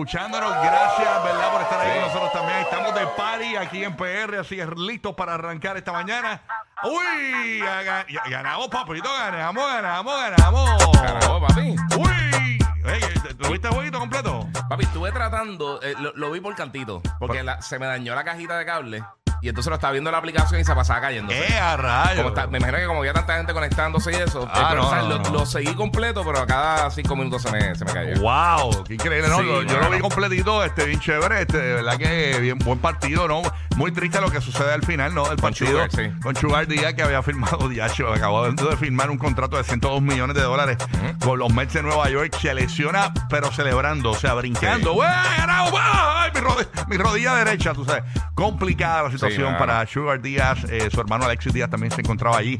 Escuchándonos, gracias, ¿verdad? Por estar ahí con nosotros también. Estamos de party aquí en PR, así es, listos para arrancar esta mañana. ¡Uy! Ga- ga- Ganamos, papito, ganamos, ganamos, ganamos. Carajo, papi. ¡Uy! Oye, ¿Lo viste el jueguito completo? Papi, estuve tratando, eh, lo, lo vi por cantito, porque la- se me dañó la cajita de cable y entonces lo estaba viendo en la aplicación y se pasaba cayendo. ¡Eh, a rayos! Me imagino que como había tanta gente conectándose y eso, Ah, pero, no, o sea, no, lo, no. lo seguí completo, pero a cada cinco minutos se me, se me cayó. ¡Wow! ¡Qué increíble! No, Sí, Lo- yo lo vi completito, este, bien chévere, este, de verdad que bien buen partido, ¿no? Muy triste lo que sucede al final, ¿no? Con partido. Sugar, sí. Con Sugar Díaz, que había firmado, Diacho, acabó de firmar un contrato de 102 millones de dólares con los Mets de Nueva York. Se lesiona, pero celebrando, o sea, brincando. Sí. ¡Güey, ganamos! ¡Ay, mi, rodi- mi rodilla derecha! Tú sabes, complicada la situación para Sugar Díaz. Eh, su hermano Alexis Díaz también se encontraba allí.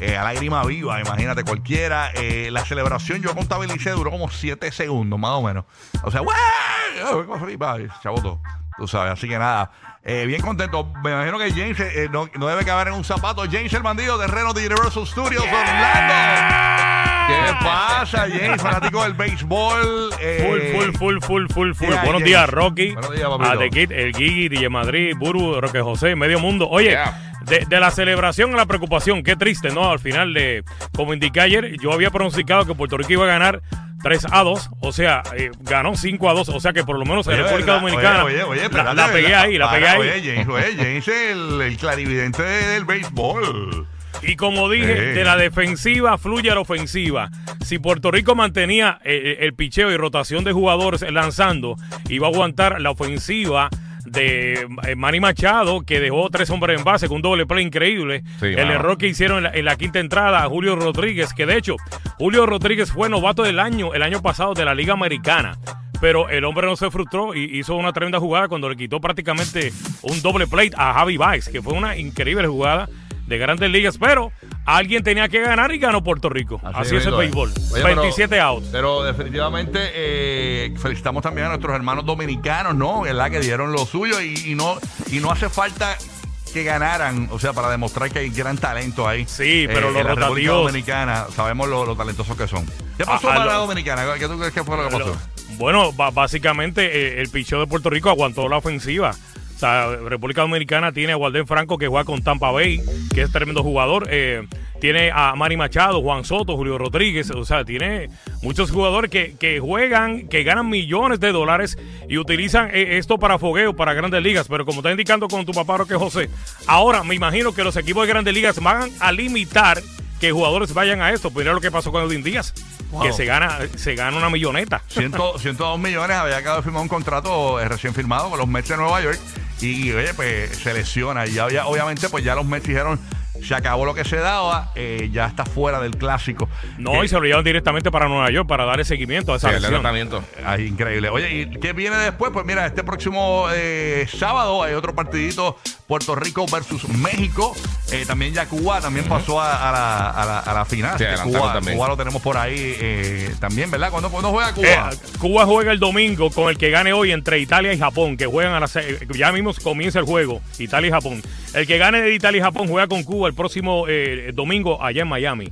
Eh, a lágrima viva, imagínate cualquiera. Eh, la celebración yo contabilicé, duró como 7 segundos, más o menos. O sea, ¡wey! Ay, Chavoto, tú sabes, así que nada. eh, bien contento. Me imagino que James no, no debe caber en un zapato. James el bandido, terreno de Universal Studios, Orlando. ¿Qué pasa, James? Fanático del béisbol. eh, Full, full, full, full, full, full. yeah, Buenos días, Rocky. Buenos días, papito. a The Kid, el Gigi, DJ Madrid, Buru, Roque José, medio mundo. Oye, Yeah. de, de la celebración a la preocupación, qué triste, ¿no? Al final, de como indiqué ayer, yo había pronosticado que Puerto Rico iba a ganar 3 a 2, o sea, eh, ganó 5 a 2, o sea que por lo menos en Oye, República ¿verdad? Dominicana Oye, oye, oye, la, espérate, pegué ¿verdad? ahí, la pegué Para, ahí. Oye, James, oye, James es el, el clarividente del béisbol. Y como dije, de la defensiva fluye a la ofensiva. Si Puerto Rico mantenía eh, el picheo y rotación de jugadores lanzando, iba a aguantar la ofensiva de eh, Manny Machado, que dejó tres hombres en base con un doble play increíble. Sí, el error que hicieron en la, en la quinta entrada a Julio Rodríguez, que de hecho, Julio Rodríguez fue novato del año, el año pasado de la Liga Americana. Pero el hombre no se frustró y hizo una tremenda jugada cuando le quitó prácticamente un doble plate a Javi Baez, que fue una increíble jugada de grandes ligas. Pero alguien tenía que ganar y ganó Puerto Rico. Así, es el béisbol. Oye, pero- 27 outs. Pero definitivamente eh, felicitamos también a nuestros hermanos dominicanos, ¿no? ¿Verdad? Que dieron lo suyo y, y no, y no hace falta que ganaran, o sea, para demostrar que hay gran talento ahí. Sí, pero Eh, los en la República rotativos- Dominicana, sabemos lo, lo talentosos que son. ¿Qué pasó A- a para la Dominicana? ¿Qué tú crees que fue lo que pasó? Bueno, básicamente eh, el picheo de Puerto Rico aguantó la ofensiva. O sea, República Dominicana tiene a Walden Franco que juega con Tampa Bay, que es tremendo jugador. Eh, tiene a Manny Machado, Juan Soto, Julio Rodríguez. O sea, tiene muchos jugadores que, que juegan, que ganan millones de dólares y utilizan eh, esto para fogueo, para grandes ligas. Pero como está indicando con tu papá Roque José, ahora me imagino que los equipos de grandes ligas van a limitar que jugadores vayan a esto. Mira lo que pasó con Edwin Díaz, Wow. que se gana, se gana una milloneta. Ciento- 102 millones, había acabado de firmar un contrato eh, recién firmado con los Mets de Nueva York y oye, pues se lesiona y ya había, obviamente pues ya los Mets dijeron se acabó lo que se daba, eh, ya está fuera del clásico. No, y se lo llevan directamente para Nueva York para darle seguimiento a esa Sí, el lesión. tratamiento. Ay, increíble. Oye, ¿y qué viene después? Pues mira, este próximo eh, sábado hay otro partidito, Puerto Rico versus México. Eh, también ya Cuba también pasó a, a la, a la- a la final. Sí, adelantaron Cuba, también. Cuba lo tenemos por ahí eh, también, ¿verdad? ¿Cuándo, cuándo juega Cuba? Eh, Cuba juega el domingo con el que gane hoy entre Italia y Japón, que juegan a las seis- ya mismo comienza el juego, Italia y Japón. El que gane de Italia y Japón juega con Cuba el próximo eh, domingo allá en Miami.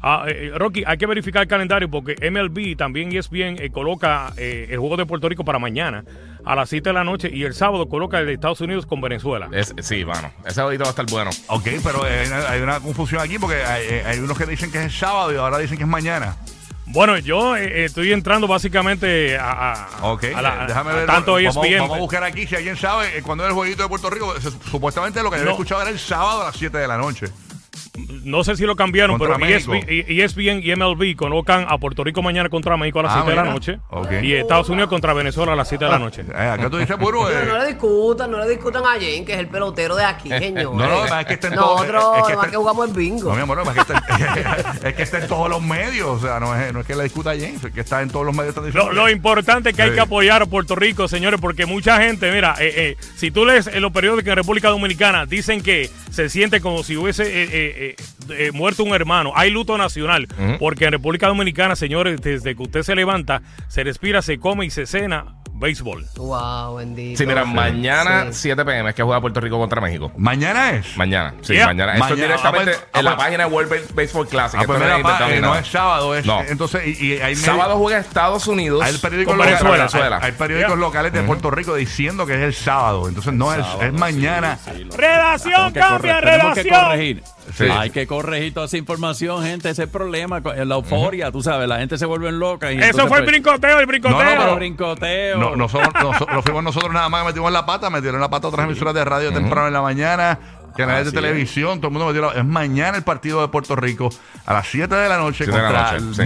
Ah, eh, Rocky, hay que verificar el calendario porque MLB también ESPN eh, coloca eh, el juego de Puerto Rico para mañana a las 7 de la noche y el sábado coloca el de Estados Unidos con Venezuela. Es- sí, mano. Ese jueguito va a estar bueno. Ok, pero eh, hay una confusión aquí porque hay, eh, hay unos que dicen que es el sábado y ahora dicen que es mañana. Bueno, yo eh, estoy entrando básicamente a, a- Ok, a la- eh, déjame a ver. tanto E vamos, ESPN. vamos a buscar aquí si alguien sabe eh, cuándo es el jueguito de Puerto Rico. Se- supuestamente lo que yo No. había escuchado era el sábado a las 7 de la noche. No sé si lo cambiaron, Contra pero. ESPN, ESPN y MLB colocan a Puerto Rico mañana contra México a las Ah, 7 de la noche. Y Estados Unidos contra Venezuela a las 7 de la noche. Eh, acá tú dices, Pero eh, no le discutan, no le discutan a Jane, que es el pelotero de aquí, señor. No, no, es que está en Nosotros, es que nomás está- que jugamos el bingo. No, mi amor, no, es que, está, es que está en todos los medios. O sea, no es, no es que la discuta James, es que está en todos los medios. Lo, lo importante es que hay que apoyar a Puerto Rico, señores, porque mucha gente, mira, eh, eh, si tú lees en los periódicos en República Dominicana, dicen que se siente como si hubiese eh, eh, muerto un hermano. Hay luto nacional, porque en República Dominicana, señores, desde que usted se levanta, se respira, se come y se cena béisbol. Wow, bendito. Sí, mira, mañana Sí. 7 pm es que juega Puerto Rico contra México. Mañana es. Mañana, sí, Yeah. mañana. Esto Mañana. directamente Ah, pues, ah, en la pues. página de World Base- Baseball Classic. Ah, pues mira, es pa, eh, no es sábado, es. No. Entonces, y, y hay, Sábado juega Estados Unidos. hay periódicos, con locales, Venezuela. Venezuela. hay, hay periódicos Yeah. locales de Puerto Rico diciendo que es el sábado. Entonces, no es, es mañana. ¡Redacción, cambia, redacción! Sí. Hay que corregir toda esa información, gente. Ese es el problema, con- la euforia, tú sabes, la gente se vuelve loca. Y Eso entonces, fue el pues, brincoteo, el brincoteo. No, no, pero brincoteo. No, nosotros, nosotros- lo fuimos nosotros nada más que metimos la pata, metieron la pata a otras emisoras de radio temprano en la mañana, canales de es. televisión, todo el mundo metió la- Es mañana el partido de Puerto Rico a las 7 de la noche Siete de la contra noche, sí.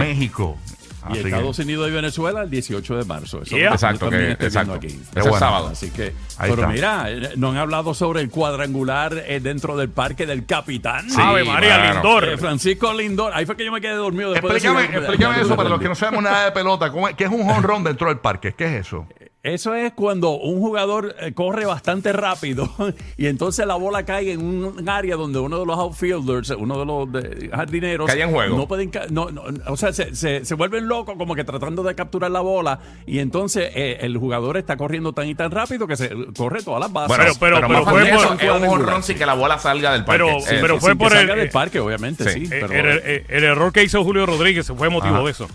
Y Así que- Estados Unidos y Venezuela el 18 de marzo. Eso Yeah. Exacto, que- exacto. aquí. Ese bueno. sábado. Así que, Ahí pero está. mira, eh, no han hablado sobre el cuadrangular eh, dentro del parque del capitán. Sí, Ave María. Lindor. Eh, Francisco Lindor. Ahí fue que yo me quedé dormido después de Explícame, explícame de- de- eso para los que no sabemos nada de pelota. ¿cómo es- ¿Qué es un home run dentro del parque? ¿Qué es eso? Eso es cuando un jugador eh, corre bastante rápido y entonces la bola cae en un área donde uno de los outfielders, uno de los de- jardineros, Cae en juego. no pueden, ca- no, no, o sea, se, se- se vuelven locos como que tratando de capturar la bola y entonces eh, el jugador está corriendo tan y tan rápido que se corre todas las bases. Bueno, Pero- pero- pero, más fue fácil por- eso, es un honrón sin que la bola salga del parque. Pero- Eh, pero sí, fue Sin que por el- salga del eh, parque, obviamente, sí. sí. Eh, pero- el, el- el error que hizo Julio Rodríguez fue motivo Ajá. de eso.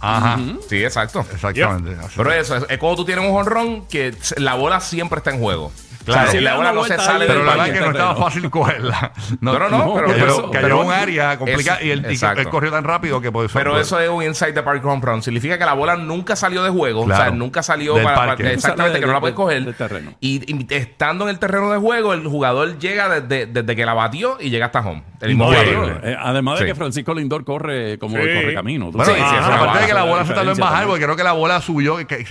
Ajá. Sí, exacto. Exactamente. Así. Pero eso, es, es cuando tú tienes un honrón que la bola siempre está en juego. Claro. O sea, si la da bola una no se vuelta sale Pero la verdad que no estaba fácil cogerla. No, no, no, pero- cayó, pero- cayó pero- un área complicada y, él, y exacto. él corrió tan rápido que por eso. Pero eso es un inside the park home run. Significa que la bola nunca salió de juego. Claro. O sea, nunca salió Del para, exactamente, de- que no la de- puedes coger. Y, y estando en el terreno de juego, el jugador llega desde, desde que la batió y llega hasta home. El mismo Increíble. jugador. Eh, además de Sí. que Francisco Lindor corre como Sí. el correcamino. Bueno, eso aparte de que la la bola se tardó en bajar, porque creo que la bola subió, que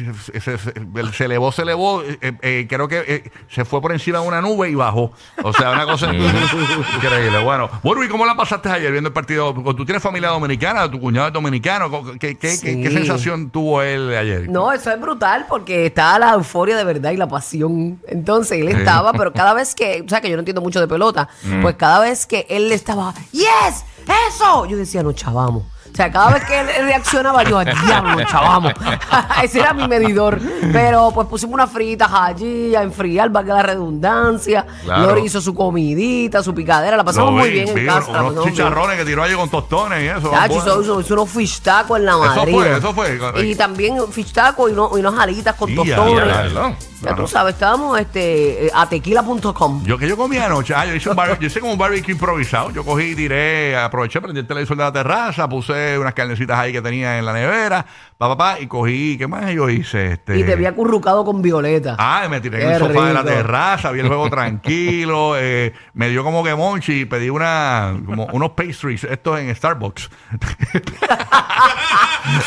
se, elevó, se elevó, eh, eh, creo que se fue por encima de una nube y bajó. O sea, una cosa increíble. Bueno, bueno, ¿y cómo la pasaste ayer viendo el partido? ¿Tú tienes familia dominicana? ¿Tu cuñado es dominicano? ¿Qué, qué, qué- Sí. qué sensación tuvo él ayer? No, eso es brutal porque está la euforia de verdad y la pasión. Entonces él estaba, pero cada vez que, o sea, que yo no entiendo mucho de pelota, pues cada vez que él estaba, ¡Yes! ¡Eso! Yo decía, no, chavamos. O sea, cada vez que él reaccionaba, yo, diablo, chavamos. Ese era mi medidor. Pero pues pusimos unas fritas allí a enfriar, valga la redundancia. Claro. Lori hizo su comidita, su picadera. La pasamos muy vi, bien en casa. la unos bien. chicharrones que tiró allí con tostones y eso. Chacho, hizo, hizo- hizo unos fish tacos en la Eso madre. fue, eso fue. Y también fish tacos y, uno- y unas alitas con tostones. ya, ya. Ya tú sabes, estábamos este, eh, a tequila.com. Yo que yo comí anoche, ah, yo hice un bar- yo hice como un barbecue improvisado. Yo cogí, tiré, aproveché, prendí el televisor de la terraza, puse unas carnecitas ahí que tenía en la nevera, pa, pa, pa, y cogí, ¿qué más yo hice? Este, Y te había acurrucado con Violeta. Ah, y me tiré en Qué el sofá de la rico. terraza, vi el juego tranquilo, eh, me dio como que monchi y pedí una, como unos pastries, estos en Starbucks.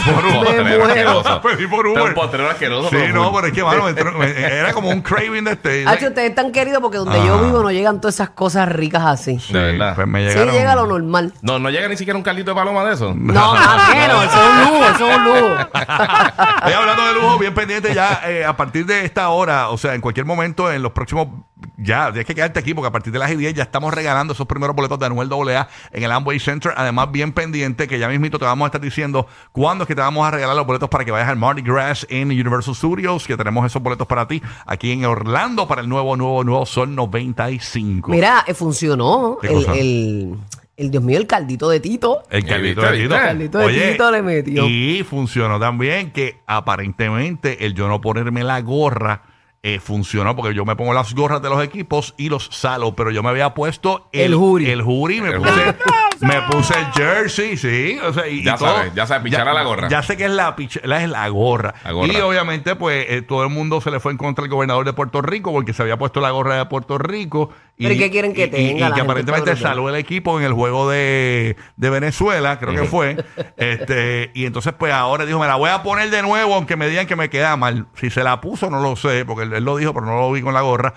por Un Uber. muero. asqueroso. Pedí por Este es Uber. Un postrero asqueroso. Sí, pero no, pero es que, mano, me entró- me- era como un craving de este. Hacho, ustedes están queridos porque donde yo vivo no llegan todas esas cosas ricas así. Sí, De verdad. pues me Sí llegaron. llega lo normal. No, no llega ni siquiera un caldito de paloma de eso. No, más menos, eso es un lujo, eso es un lujo. Estoy hablando de lujo, bien pendiente ya eh, a partir de esta hora, o sea, en cualquier momento, en los próximos, ya, tienes que quedarte aquí porque a partir de las 10 ya estamos regalando esos primeros boletos de Anuel AA en el Amway Center. Además, bien pendiente que ya mismito te vamos a estar diciendo cuándo es que te vamos a regalar los boletos para que vayas al Mardi Gras en Universal Studios, que tenemos esos boletos para ti aquí en Orlando para el nuevo, nuevo, nuevo Sol 95. Mira, eh, funcionó el, el, Dios mío, el caldito de Tito. El ¿Viste, caldito de? Tito. El caldito de Tito le metió. Y funcionó también que aparentemente el yo no ponerme la gorra eh, funcionó porque yo me pongo las gorras de los equipos y los salo, pero yo me había puesto el, El jury. El jury, me El puse, me puse el jersey, sí. O sea, y, Ya y todo. sabes, ya sabes, pichar a la gorra. Ya sé que es la, pich- la- es la gorra. La gorra. Y obviamente, pues eh, todo el mundo se le fue en contra del gobernador de Puerto Rico porque se había puesto la gorra de Puerto Rico. ¿Pero y qué quieren que y- y- tenga? Y, La que aparentemente brutal. saló el equipo en el juego de, de Venezuela, creo que fue. este Y entonces, pues ahora dijo, me la voy a poner de nuevo, aunque me digan que me queda mal. Si se la puso, no lo sé, porque él, él lo dijo, pero no lo vi con la gorra.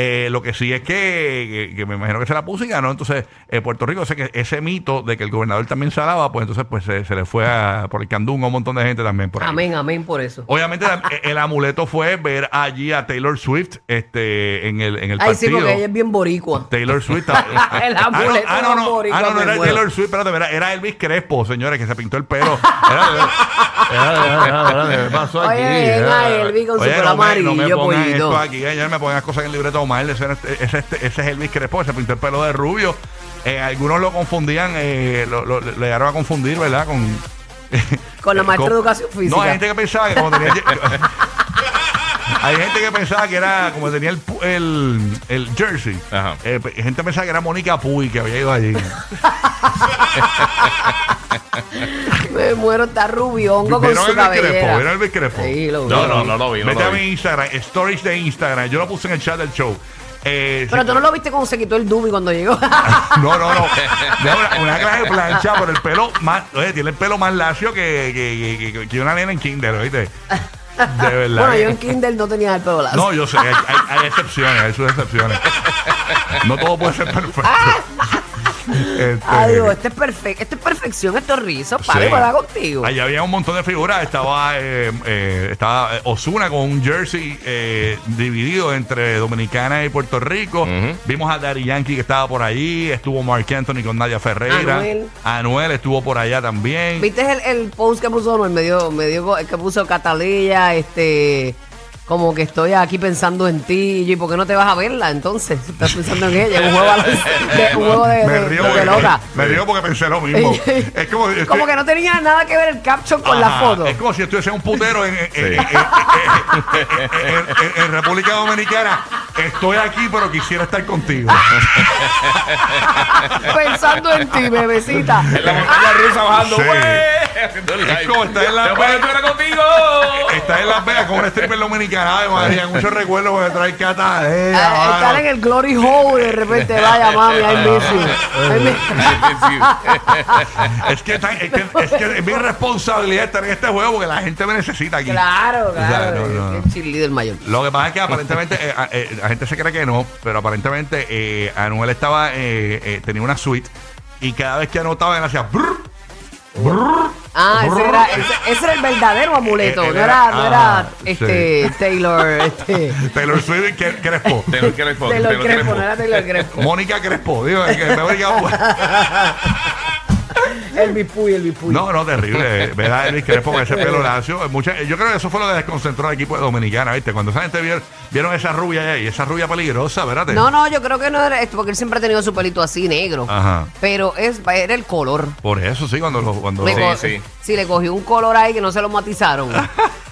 Eh, lo que sí es que, que- que me imagino que se la puso y ganó. Entonces, eh, Puerto Rico, o sea que ese mito de que el gobernador también salaba, pues entonces pues se, se le fue a, por el candungo a un montón de gente también por ahí. Amén, amén por eso. Obviamente el amuleto fue ver allí a Taylor Swift este, en el, en el Ay, sí, porque ella es bien boricua. Taylor Swift. El ah, no, amuleto ah, no, no, boricua, ah, no, no me era muero. Taylor Swift, espérate, era, era Elvis Crespo, señores, que se pintó el pelo. ¿qué pasó Oye, aquí? ven a Elvis con su pelo no No amarillo, pongan pollito. esto aquí, ayer me pongan cosas en el libreto mal, ese, ese, ese, ese es Elvis Crespo, se pintó el pelo de rubio. Eh, algunos lo confundían, eh, lo, lo- le llegaron a confundir, ¿verdad? Con, Con la maestra de educación física. No, hay gente que pensaba que como tenía... Hay gente que pensaba que era, como tenía el, pu- el, el jersey, Ajá. eh, pe- gente pensaba que era Mónica Puy que había ido allí. Me muero, está rubiongo con ¿Vieron su el Elvis Crespo? cabellera. ¿Vieron el Elvis Crespo? Sí, lo vi. No, no, no lo vi, no Vete lo a mi vi. Instagram, stories de Instagram. Yo lo puse en el chat del show. Eh, Pero tú no lo viste cómo se quitó el dubi cuando llegó. No, no, no. De una, una clase de plancha, pero el pelo más. Oye, tiene el pelo más lacio que, que, que- que- que una nena en Kinder, ¿oíste? De verdad. bueno, yo en Kindle no tenía el pelo lazo. No, yo sé, hay, hay- hay excepciones, hay sus excepciones. No todo puede ser perfecto. Este, Adiós, este es perfecto, esto es perfección, esto es rizo, padre, Sí. para contigo. Allá había un montón de figuras. Estaba eh, eh, estaba Osuna con un jersey eh, dividido entre Dominicana y Puerto Rico. Vimos a Daddy Yankee que estaba por allí. Estuvo Mark Anthony con Nadia Ferreira. Anuel. Anuel estuvo por allá también. ¿Viste el, el post que puso Anuel? Me dio, me dio, que puso Catalina, este, como que estoy aquí pensando en ti, y ¿por qué no te vas a verla entonces? Estás pensando en ella, un juego, de, un juego de, me de- río de porque, pelota. me río porque pensé lo mismo. es como, es Como que no tenía nada que ver el caption con la foto. Es como si estuviese un putero en, en- en- en- en- en- en República Dominicana. Estoy aquí, pero quisiera estar contigo. Pensando en ti, bebecita. En la montaña rusa bajando, Sí. güey. Live. como estar en la- Después estuviera contigo. Está en Las Vegas con un stripper dominicana. Ay, María, muchos recuerdos porque trae cata. Eh, Ah, Estar en el glory hole de repente, vaya mami. I miss- es, que, es, que, es que es mi responsabilidad estar en este juego porque la gente me necesita aquí. Claro, O sea, claro. no, no. Mayor. Lo que pasa es que aparentemente eh, a- eh, la gente se cree que no, pero aparentemente eh, Anuel estaba tenía una suite y cada vez que anotaba él hacía Ah, ese era, ese, ese era el verdadero amuleto. Eh, no era- era, no era ah, este Taylor, este. Taylor Swift Crespo. Taylor Crespo, Taylor Taylor Crespo, Crespo. no era Taylor Crespo. Mónica Crespo, digo, que me voy a- El bipuy, el bipuy. No, no, terrible. ¿Verdad, Elvis Crespo con ese pelo lacio? Mucha- yo creo que eso fue lo que desconcentró al equipo de Dominicana, ¿viste? Cuando esa gente vieron, vieron esa rubia ahí, esa rubia peligrosa, ¿verdad? No, no, yo creo que no era esto, porque él siempre ha tenido su pelito así negro. Ajá. Pero es, era el color. Por eso sí, cuando lo. Cuando Le lo- sí. Sí, le cogió un color ahí que no se lo matizaron.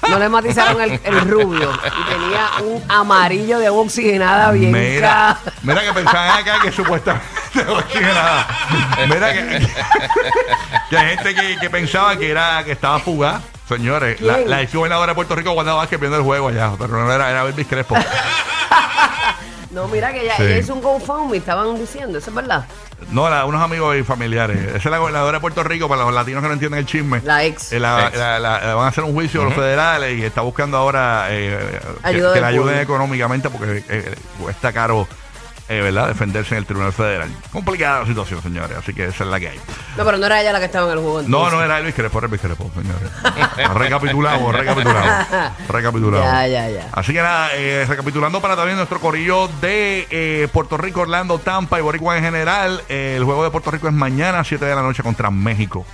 No le matizaron el, el rubio. Y tenía un amarillo de agua oxigenada bien Mira, mira que pensaban acá que supuestamente. Mira que, que hay gente que, que pensaba que era que estaba fugaz Señores, la, ex gobernadora de Puerto Rico, Wanda Vázquez, viendo el juego allá. Pero no era, era Elvis Crespo. No, mira que ella, Sí. ella hizo un GoFundMe, estaban diciendo, ¿eso es verdad? No, la- unos amigos y familiares. Esa es la gobernadora de Puerto Rico, para los latinos que no entienden el chisme. La ex. Eh, la- Ex. la- la- van a hacer un juicio los federales y está buscando ahora eh, que, Ayuda que del la ayuden pueblo. económicamente porque eh, cuesta caro eh, ¿verdad? defenderse en el Tribunal Federal. Complicada la situación, señores, así que esa es la que hay. No, pero no era ella la que estaba en el juego. No, entonces. no era Elvis Crespo, era Elvis Crespo, señores. recapitulamos, recapitulamos. Recapitulamos. Ya, ya, ya. Así que nada, eh, recapitulando para también nuestro corillo de eh, Puerto Rico, Orlando, Tampa y Boricua en general. eh, el juego de Puerto Rico es mañana, 7 de la noche contra México.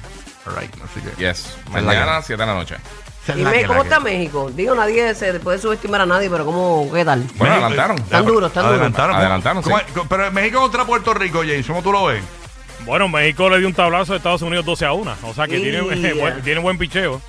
All right, así que. Yes. Mañana, que- 7 de la noche. ¿Y la cómo que- está México? Digo, nadie se puede subestimar a nadie, pero ¿cómo, qué tal? Bueno, adelantaron. Están duros, están duros. Adelantaron. ¿cómo- Adelantaron, sí. Pero México contra Puerto Rico, James, ¿cómo tú lo ves? Bueno, México le dio un tablazo a Estados Unidos 12 a 1. O sea que tiene, Yeah. buen, tiene buen picheo.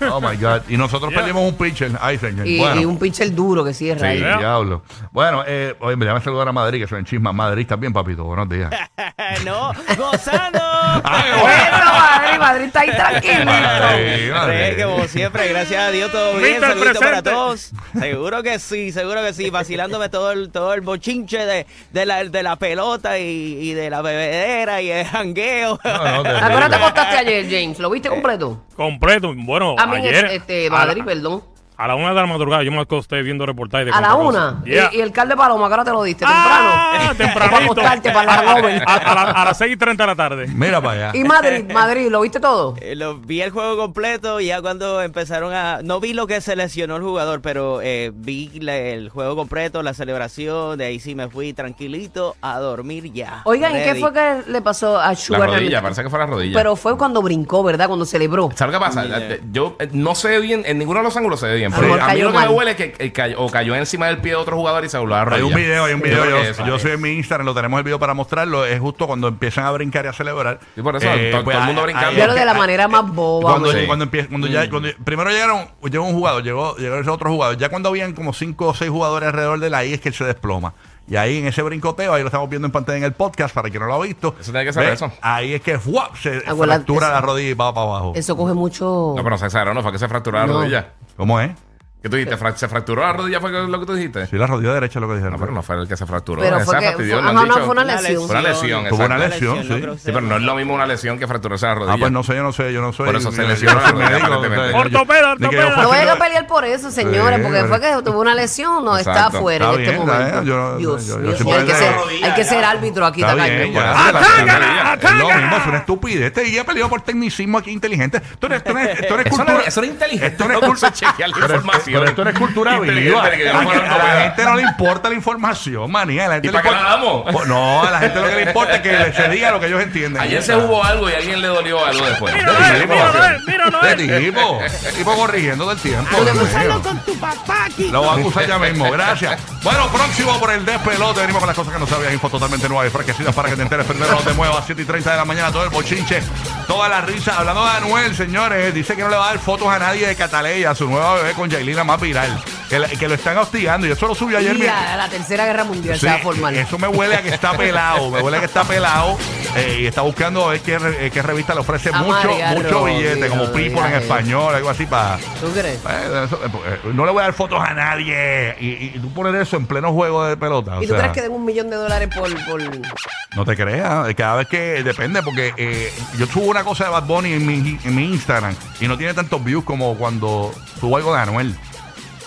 Oh my God. Y nosotros Yeah. perdimos un pitcher. Ay, señor. Y, bueno. y un pitcher duro que cierra Sí, ahí. Yeah. diablo. Bueno, eh, oye, me llama a saludar a Madrid, que se enchisma. Madrid, ¿estás bien, papito? Buenos días. no, gozando. Ay, Eso, Madrid, Madrid está ahí tranquilito. Madrid, Madrid. como siempre, gracias a Dios, todo bien. Mister Saludito para presente. todos. Seguro que sí, seguro que sí. Vacilándome todo el, todo el bochinche de, de, la, de la pelota y, y de la bebedera y el jangueo. No, no, te- ¿A qué hora te acostaste ayer, James? ¿Lo viste completo? Completo. Bueno, A mí, ayer. este, a Madrid, la- perdón. A la una de la madrugada yo me acosté viendo reportajes de A la una. Yeah. Y, y el caldo de Paloma, ¿a qué hora te lo diste? Ah, ¿Temprano? tempranito. Para acostarte, para la joven. A, a la- a las 6 y 30 de la tarde. Mira para allá. Y Madrid, Madrid, ¿lo viste todo? Eh, lo- vi el juego completo y ya cuando empezaron a... No vi lo que se lesionó el jugador, pero eh, vi la- el juego completo, la celebración, de ahí sí me fui tranquilito a dormir ya. Oigan, ¿y qué fue que le pasó a La Sugar? rodilla, parece que fue la rodilla. Pero fue cuando brincó, ¿verdad? Cuando celebró. ¿Sabes qué pasa? Yeah. Yo eh, no sé bien, en ninguno de los ángulos se ve bien. A mejor a mí lo que me huele es que eh, cayó, o cayó encima del pie de otro jugador y se dobló la Hay rodilla. un video, hay un video. creo Yo, eso soy en mi Instagram, lo tenemos el video para mostrarlo. Es justo cuando empiezan a brincar y a celebrar. Sí, por eso, to- todo el mundo brincando. Pero de la manera más boba. Cuando. Sí. cuando empieza, cuando ya, cuando, primero llegaron, llegó un jugador, llegó, llegó ese otro jugador. Ya cuando habían como cinco o seis jugadores alrededor de la ahí es que él se desploma. Y ahí en ese brincoteo, ahí lo estamos viendo en pantalla en el podcast, para quien no lo ha visto. Eso tiene que ser Ve, eso. Ahí es que se Abuela, fractura eso- la rodilla y va para abajo. Eso coge mucho... No, pero no se exageró, no fue que se fracturó la No. rodilla. ¿Cómo es? ¿Qué tú dijiste? Fra- ¿Se fracturó la rodilla? ¿Fue lo que tú dijiste? Sí, la rodilla derecha es lo que dijeron. No, pero no fue el que se fracturó. Pero fue que... Fue, ajá, no, fue una Una lesión. Fue una lesión, Tuvo una lesión, no sí. Sí, pero no es lo mismo una lesión que fracturarse la rodilla. Ah, pues no sé, yo no sé, yo no soy. Por eso se lesionó la rodilla, Ortopeda, ortopeda. No vayan a pelear por eso, señores, porque fue que tuvo una lesión, no está Está en este momento. Dios mío, hay, que ser, hay que ser árbitro aquí, Está tacaño. ¡Atácala, la- atácala! Es lo mismo, es una estupidez. Este guía peleado por tecnicismo aquí inteligente. Esto no es, esto no es, esto no es Eso no cultura. es- eso no es inteligente. Esto no es cultura. chequear la información. pero esto no es cultura viva. A, la gente no le importa la información, manía. La gente ¿Y le para qué importa- la damos? Pues No, a la gente lo que le importa es que se diga lo que ellos entienden. Ayer se jugó algo y a alguien le dolió algo después. Mira, Noel, mira, Noel, tipo, tipo corrigiendo del tiempo. Dios mío. con tu papá aquí. Lo voy a acusar ya mismo, gracias. Bueno, próximo por el despelote. Venimos con las cosas que no sabías. Info totalmente nueva y fresquecidas para que te enteres. Primero no te muevas, 7 y 30 de la mañana, todo el bochinche, toda la risa. Hablando de Anuel, señores, dice que no le va a dar fotos a nadie de Cataleya, su nueva bebé con Yailina más viral. Que, la- que lo están hostigando. Y eso lo subió ayer. Y mira. la tercera guerra mundial se va a formar. eso me huele a que está pelado, me huele a que está pelado eh, y está buscando a ver qué, re- eh, qué revista le ofrece mucho, mucho billete, como People en español, algo así para... ¿Tú crees? Eh, eh, no le voy a dar fotos a nadie. Y, y- y tú pones eso en pleno juego de pelota. o ¿Y tú sea, crees que den un millón de dólares por...? por... No te creas. eh, Cada vez que depende, porque eh, yo subo una cosa de Bad Bunny en mi, en mi Instagram y no tiene tantos views como cuando subo algo de Anuel.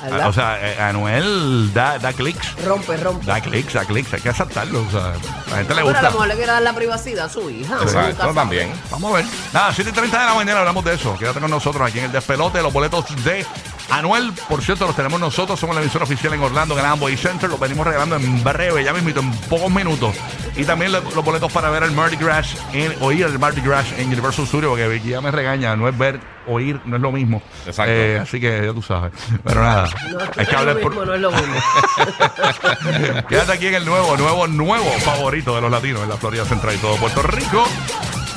Ah, O sea, eh, Anuel da, da clics. rompe, rompe. Da clics, da clics. Hay que aceptarlo. O sea, a la gente le Bueno, a gusta. lo mejor le quiere dar la privacidad a su hija. uno nunca Exacto, sabe. también. Vamos a ver. Nada, 7 y 30 de la mañana hablamos de eso. Quédate con nosotros aquí en el despelote. Los boletos de Anuel, por cierto, los tenemos nosotros. Somos la emisora oficial en Orlando, en Amboy Center. Los venimos regalando en breve, ya mismito, en pocos minutos. Y también lo- los boletos para ver el Mardi Gras, en, oír el Mardi Gras en Universal Studio, porque Vicky ya me regaña. No es ver, oír, no es lo mismo. Exacto. Eh, así que ya tú sabes. Pero nada, No, hay que hablar por. no es lo mismo. Quédate aquí en el nuevo, nuevo, nuevo favorito de los latinos en la Florida Central y todo Puerto Rico.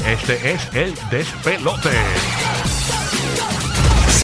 Este es el despelote.